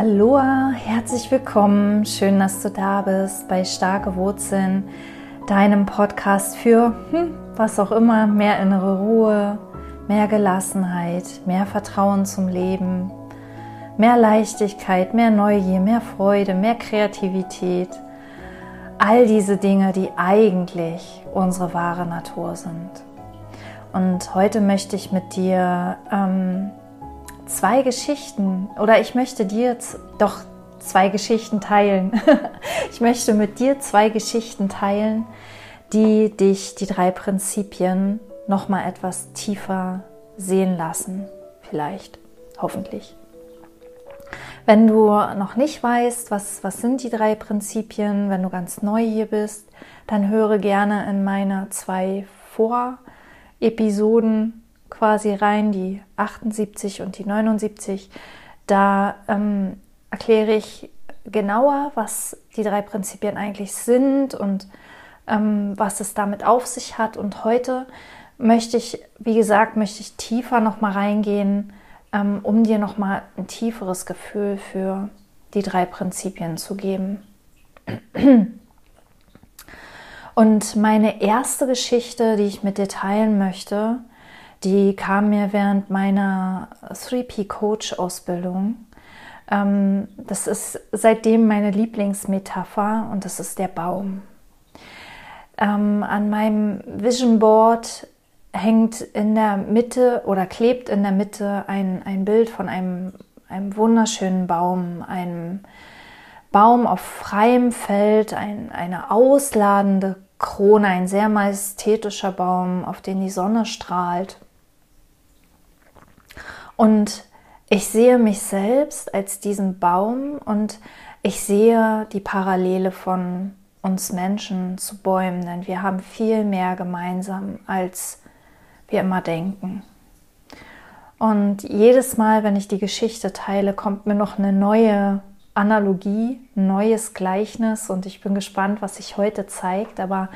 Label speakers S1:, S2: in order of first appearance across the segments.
S1: Aloha, herzlich willkommen. Schön, dass du da bist bei Starke Wurzeln, deinem Podcast für hm, was auch immer, mehr innere Ruhe, mehr Gelassenheit, mehr Vertrauen zum Leben, mehr Leichtigkeit, mehr Neugier, mehr Freude, mehr Kreativität. All diese Dinge, die eigentlich unsere wahre Natur sind. Und heute möchte ich mit dir ähm, zwei Geschichten oder ich möchte dir doch zwei Geschichten teilen. ich möchte mit dir zwei Geschichten teilen, die dich die drei Prinzipien noch mal etwas tiefer sehen lassen, vielleicht, hoffentlich. Wenn du noch nicht weißt, was, was sind die drei Prinzipien, wenn du ganz neu hier bist, dann höre gerne in meine zwei Vor-Episoden quasi rein, die 78 und die 79. Da ähm, erkläre ich genauer, was die drei Prinzipien eigentlich sind und ähm, was es damit auf sich hat. Und heute möchte ich, wie gesagt, möchte ich tiefer noch mal reingehen, ähm, um dir noch mal ein tieferes Gefühl für die drei Prinzipien zu geben. Und meine erste Geschichte, die ich mit dir teilen möchte, die kam mir während meiner 3P-Coach-Ausbildung. Ähm, das ist seitdem meine Lieblingsmetapher und das ist der Baum. Ähm, an meinem Vision Board hängt in der Mitte oder klebt in der Mitte ein, ein Bild von einem, einem wunderschönen Baum, einem Baum auf freiem Feld, ein, eine ausladende Krone, ein sehr majestätischer Baum, auf den die Sonne strahlt. Und ich sehe mich selbst als diesen Baum und ich sehe die Parallele von uns Menschen zu Bäumen, denn wir haben viel mehr gemeinsam, als wir immer denken. Und jedes Mal, wenn ich die Geschichte teile, kommt mir noch eine neue Analogie, ein neues Gleichnis und ich bin gespannt, was sich heute zeigt. Aber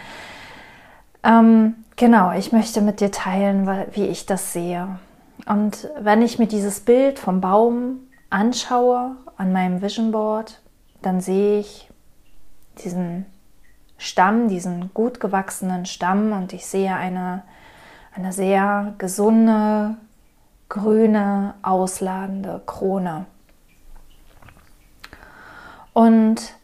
S1: ähm, genau, ich möchte mit dir teilen, wie ich das sehe. Und wenn ich mir dieses Bild vom Baum anschaue an meinem Vision Board, dann sehe ich diesen Stamm, diesen gut gewachsenen Stamm und ich sehe eine, eine sehr gesunde, grüne, ausladende Krone. Und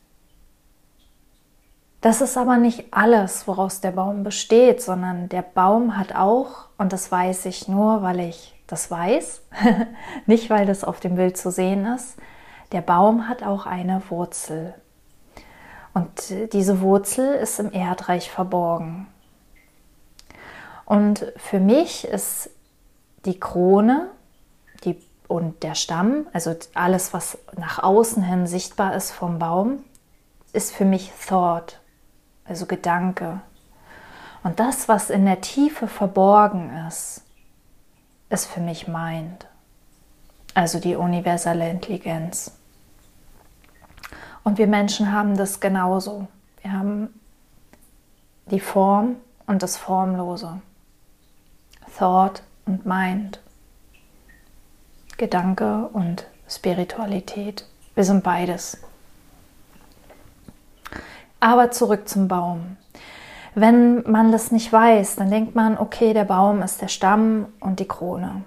S1: das ist aber nicht alles, woraus der Baum besteht, sondern der Baum hat auch, und das weiß ich nur, weil ich das weiß, nicht weil das auf dem Bild zu sehen ist. Der Baum hat auch eine Wurzel. Und diese Wurzel ist im Erdreich verborgen. Und für mich ist die Krone die, und der Stamm, also alles, was nach außen hin sichtbar ist vom Baum, ist für mich Thought, also Gedanke. Und das, was in der Tiefe verborgen ist, ist für mich Mind, also die universelle Intelligenz. Und wir Menschen haben das genauso. Wir haben die Form und das Formlose. Thought und Mind. Gedanke und Spiritualität. Wir sind beides. Aber zurück zum Baum. Wenn man das nicht weiß, dann denkt man, okay, der Baum ist der Stamm und die Krone.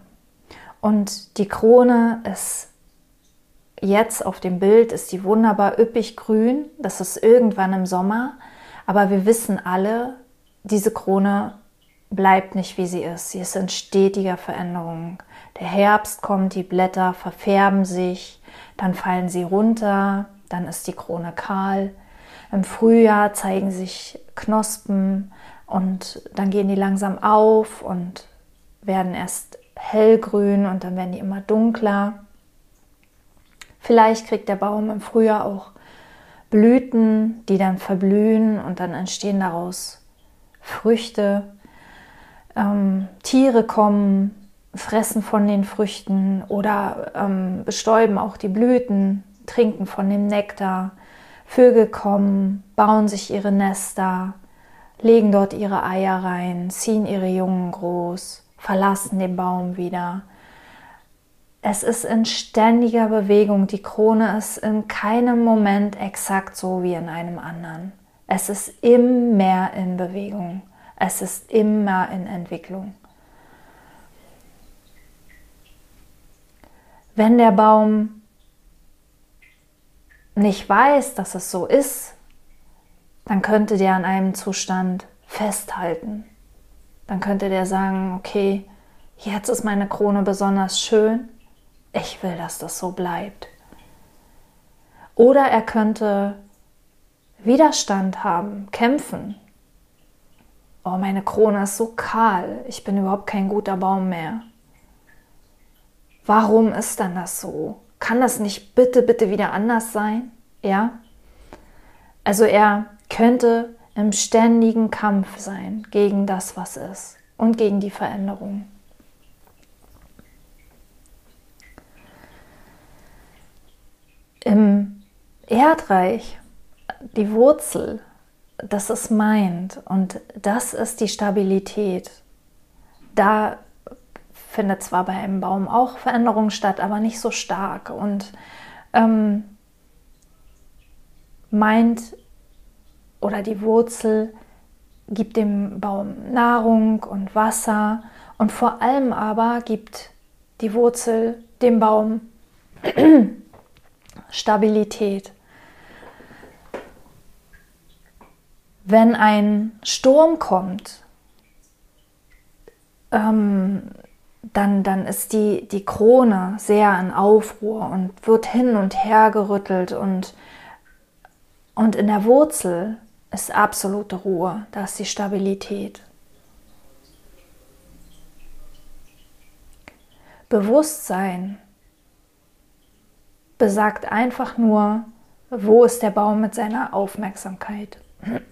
S1: Und die Krone ist jetzt auf dem Bild, ist die wunderbar üppig grün. Das ist irgendwann im Sommer. Aber wir wissen alle, diese Krone bleibt nicht, wie sie ist. Sie ist in stetiger Veränderung. Der Herbst kommt, die Blätter verfärben sich, dann fallen sie runter, dann ist die Krone kahl. Im Frühjahr zeigen sich Knospen und dann gehen die langsam auf und werden erst hellgrün und dann werden die immer dunkler. Vielleicht kriegt der Baum im Frühjahr auch Blüten, die dann verblühen und dann entstehen daraus Früchte. Ähm, Tiere kommen, fressen von den Früchten oder ähm, bestäuben auch die Blüten, trinken von dem Nektar. Vögel kommen, bauen sich ihre Nester, legen dort ihre Eier rein, ziehen ihre Jungen groß, verlassen den Baum wieder. es ist in ständiger Bewegung. Die Krone ist in keinem Moment exakt so wie in einem anderen. Es ist immer in Bewegung. Es ist immer in Entwicklung. Wenn der Baum nicht weiß, dass es so ist, dann könnte der an einem Zustand festhalten. Dann könnte der sagen, okay, jetzt ist meine Krone besonders schön, ich will, dass das so bleibt. Oder er könnte Widerstand haben, kämpfen. Oh, meine Krone ist so kahl, ich bin überhaupt kein guter Baum mehr. Warum ist dann das so? Kann das nicht bitte, bitte wieder anders sein? Ja? Also er könnte im ständigen Kampf sein gegen das, was ist und gegen die Veränderung. Im Erdreich, die Wurzel, das ist meint und das ist die Stabilität. Da findet zwar bei einem Baum auch Veränderung statt, aber nicht so stark und ähm, meint oder die Wurzel gibt dem Baum Nahrung und Wasser und vor allem aber gibt die Wurzel dem Baum Stabilität. Wenn ein Sturm kommt, ähm, dann, dann ist die, die Krone sehr in Aufruhr und wird hin und her gerüttelt und, und in der Wurzel ist absolute Ruhe, da ist die Stabilität. Bewusstsein besagt einfach nur, wo ist der Baum mit seiner Aufmerksamkeit.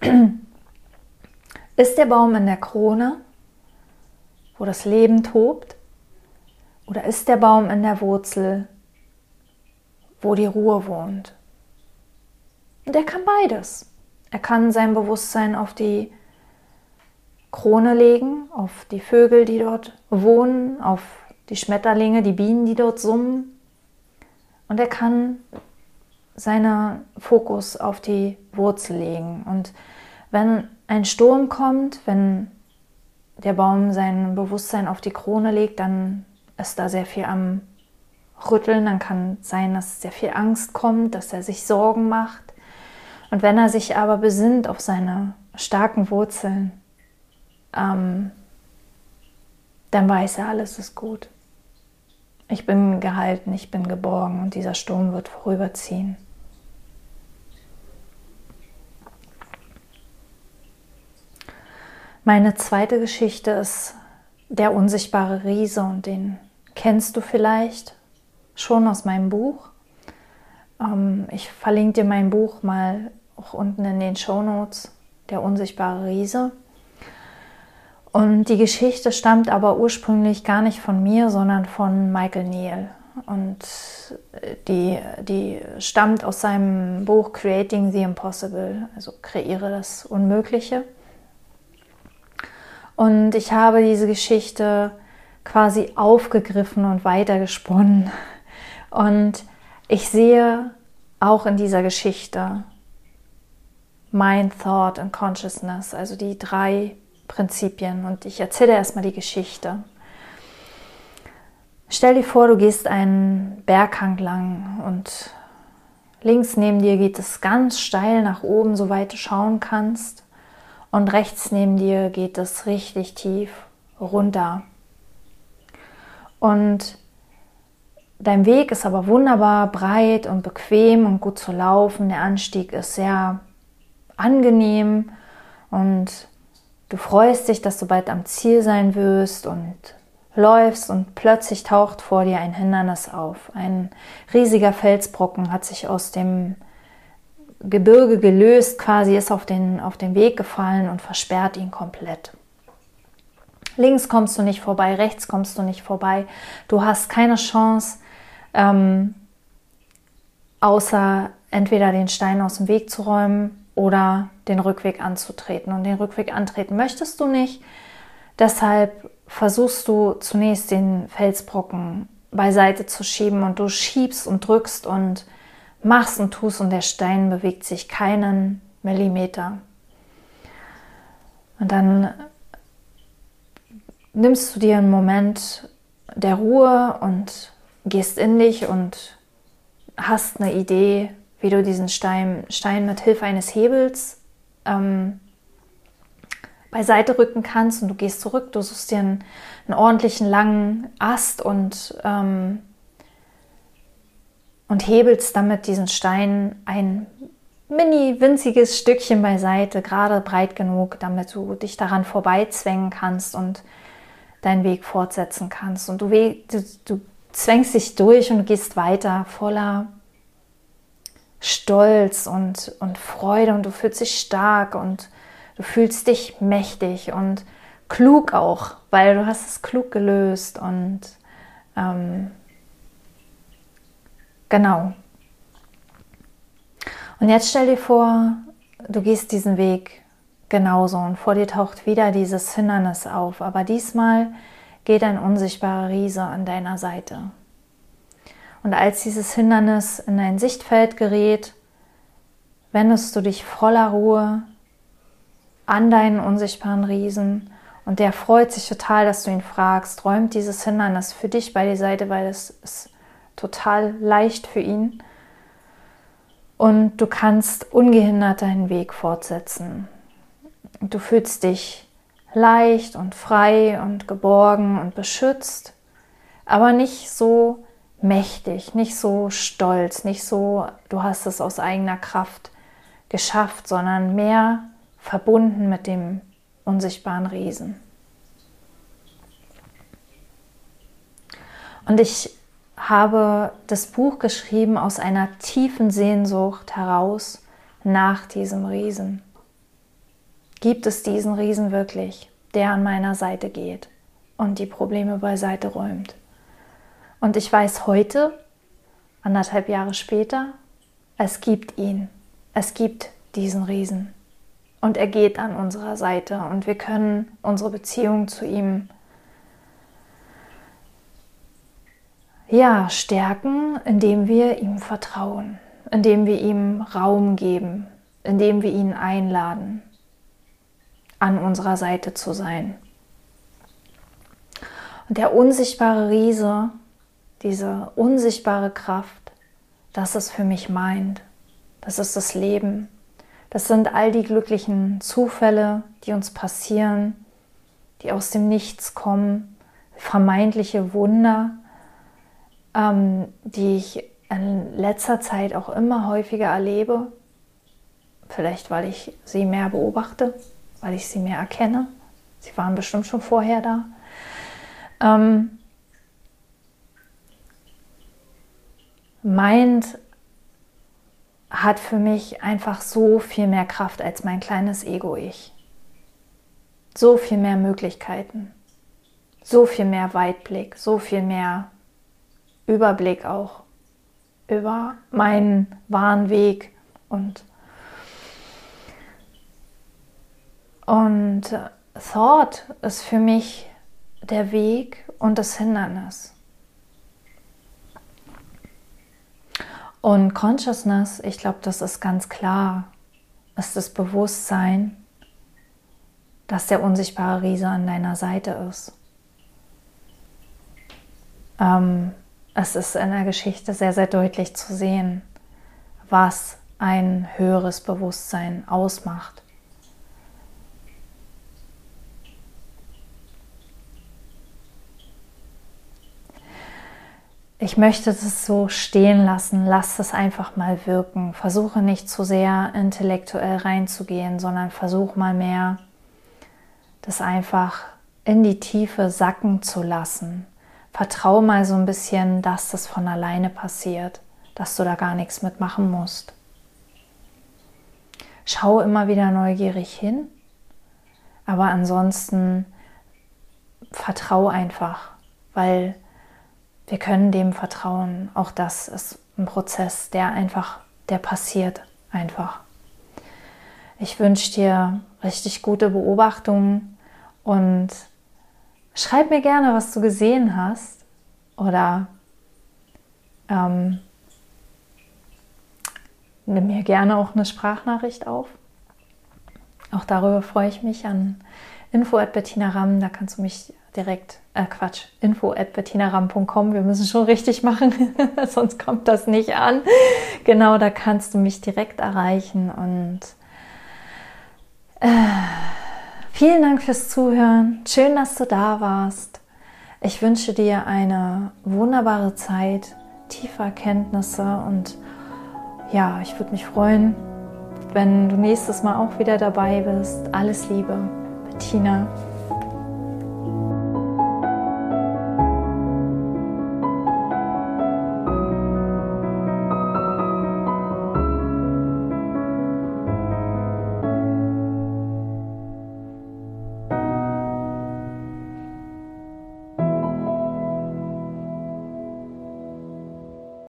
S1: ist der Baum in der Krone, wo das Leben tobt? Oder ist der Baum in der Wurzel, wo die Ruhe wohnt? Und er kann beides. Er kann sein Bewusstsein auf die Krone legen, auf die Vögel, die dort wohnen, auf die Schmetterlinge, die Bienen, die dort summen, und er kann seinen Fokus auf die Wurzel legen. Und wenn ein Sturm kommt, wenn der Baum sein Bewusstsein auf die Krone legt, dann ist da sehr viel am Rütteln. Dann kann sein, dass sehr viel Angst kommt, dass er sich Sorgen macht. Und wenn er sich aber besinnt auf seine starken Wurzeln, ähm, dann weiß er, alles ist gut. Ich bin gehalten, ich bin geborgen und dieser Sturm wird vorüberziehen. Meine zweite Geschichte ist der unsichtbare Riese und den kennst du vielleicht schon aus meinem Buch. Ähm, ich verlinke dir mein Buch mal auch unten in den Show Notes, der unsichtbare Riese. Und die Geschichte stammt aber ursprünglich gar nicht von mir, sondern von Michael Neal. Und die, die stammt aus seinem Buch Creating the Impossible, also kreiere das Unmögliche. Und ich habe diese Geschichte quasi aufgegriffen und weitergesponnen. Und ich sehe auch in dieser Geschichte Mind, Thought und Consciousness, also die drei Prinzipien und ich erzähle erstmal die Geschichte. Stell dir vor, du gehst einen Berghang lang und links neben dir geht es ganz steil nach oben, soweit du schauen kannst. Und rechts neben dir geht es richtig tief runter. Und dein Weg ist aber wunderbar breit und bequem und gut zu laufen. Der Anstieg ist sehr angenehm und Du freust dich, dass du bald am Ziel sein wirst und läufst und plötzlich taucht vor dir ein Hindernis auf. Ein riesiger Felsbrocken hat sich aus dem Gebirge gelöst, quasi ist auf den, auf den Weg gefallen und versperrt ihn komplett. Links kommst du nicht vorbei, rechts kommst du nicht vorbei. Du hast keine Chance, ähm, außer entweder den Stein aus dem Weg zu räumen oder den Rückweg anzutreten. Und den Rückweg antreten möchtest du nicht. Deshalb versuchst du zunächst den Felsbrocken beiseite zu schieben und du schiebst und drückst und machst und tust und der Stein bewegt sich keinen Millimeter. Und dann nimmst du dir einen Moment der Ruhe und gehst in dich und hast eine Idee, wie du diesen Stein, Stein mit Hilfe eines Hebels ähm, beiseite rücken kannst und du gehst zurück, du suchst dir einen, einen ordentlichen langen Ast und, ähm, und hebelst damit diesen Stein ein mini winziges Stückchen beiseite, gerade breit genug, damit du dich daran vorbeizwängen kannst und deinen Weg fortsetzen kannst. Und du, du, du zwängst dich durch und gehst weiter voller Stolz und, und Freude und du fühlst dich stark und du fühlst dich mächtig und klug auch, weil du hast es klug gelöst und ähm, genau. Und jetzt stell dir vor, du gehst diesen Weg genauso und vor dir taucht wieder dieses Hindernis auf, aber diesmal geht ein unsichtbarer Riese an deiner Seite. Und als dieses Hindernis in dein Sichtfeld gerät, wendest du dich voller Ruhe an deinen unsichtbaren Riesen und der freut sich total, dass du ihn fragst, räumt dieses Hindernis für dich bei die Seite, weil es ist total leicht für ihn. Und du kannst ungehindert deinen Weg fortsetzen. Du fühlst dich leicht und frei und geborgen und beschützt, aber nicht so mächtig, nicht so stolz, nicht so, du hast es aus eigener Kraft geschafft, sondern mehr verbunden mit dem unsichtbaren Riesen. Und ich habe das Buch geschrieben aus einer tiefen Sehnsucht heraus nach diesem Riesen. Gibt es diesen Riesen wirklich, der an meiner Seite geht und die Probleme beiseite räumt? Und ich weiß heute, anderthalb Jahre später, es gibt ihn. Es gibt diesen Riesen. Und er geht an unserer Seite und wir können unsere Beziehung zu ihm ja, stärken, indem wir ihm vertrauen, indem wir ihm Raum geben, indem wir ihn einladen, an unserer Seite zu sein. Und der unsichtbare Riese diese unsichtbare Kraft, das ist für mich meint. Das ist das Leben. Das sind all die glücklichen Zufälle, die uns passieren, die aus dem Nichts kommen, vermeintliche Wunder, ähm, die ich in letzter Zeit auch immer häufiger erlebe. Vielleicht, weil ich sie mehr beobachte, weil ich sie mehr erkenne. Sie waren bestimmt schon vorher da. Ähm, Mind hat für mich einfach so viel mehr Kraft als mein kleines Ego-Ich. So viel mehr Möglichkeiten, so viel mehr Weitblick, so viel mehr Überblick auch über meinen wahren Weg und und Thought ist für mich der Weg und das Hindernis. Und Consciousness, ich glaube, das ist ganz klar, ist das Bewusstsein, dass der unsichtbare Riese an deiner Seite ist. Ähm, es ist in der Geschichte sehr, sehr deutlich zu sehen, was ein höheres Bewusstsein ausmacht. Ich möchte das so stehen lassen, lass es einfach mal wirken. Versuche nicht zu sehr intellektuell reinzugehen, sondern versuch mal mehr, das einfach in die Tiefe sacken zu lassen. Vertrau mal so ein bisschen, dass das von alleine passiert, dass du da gar nichts mitmachen musst. Schau immer wieder neugierig hin, aber ansonsten vertrau einfach, weil wir können dem vertrauen. Auch das ist ein Prozess, der einfach, der passiert einfach. Ich wünsche dir richtig gute Beobachtungen und schreib mir gerne, was du gesehen hast oder ähm, nimm mir gerne auch eine Sprachnachricht auf. Auch darüber freue ich mich an info at Bettina Ramm. Da kannst du mich direkt, äh Quatsch, info at bettinaram.com. Wir müssen schon richtig machen, sonst kommt das nicht an. Genau, da kannst du mich direkt erreichen und äh, vielen Dank fürs Zuhören. Schön, dass du da warst. Ich wünsche dir eine wunderbare Zeit, tiefe Erkenntnisse und ja, ich würde mich freuen, wenn du nächstes Mal auch wieder dabei bist. Alles Liebe, Bettina.